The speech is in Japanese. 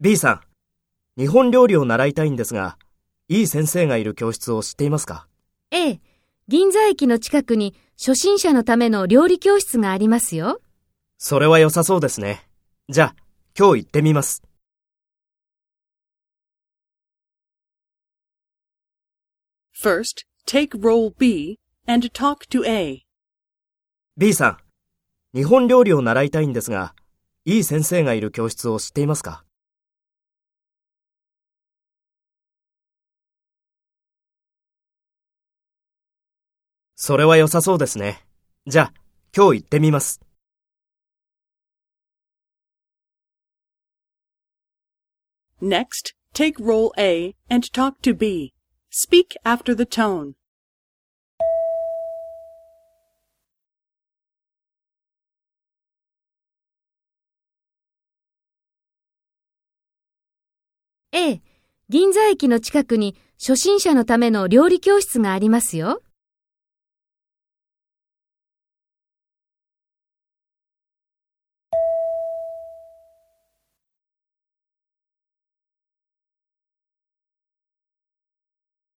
B さん、日本料理を習いたいんですが、いい先生がいる教室を知っていますか？ええ、銀座駅の近くに初心者のための料理教室がありますよ。それは良さそうですね。じゃあ、今日行ってみます。First, take role B and talk to A. B さん、日本料理を習いたいんですが、いい先生がいる教室を知っていますかそれは良さそうですね。じゃあ、今日行ってみます。Next, take role A and talk to B. Speak after the tone. ええ、銀座駅の近くに初心者のための料理教室がありますよ。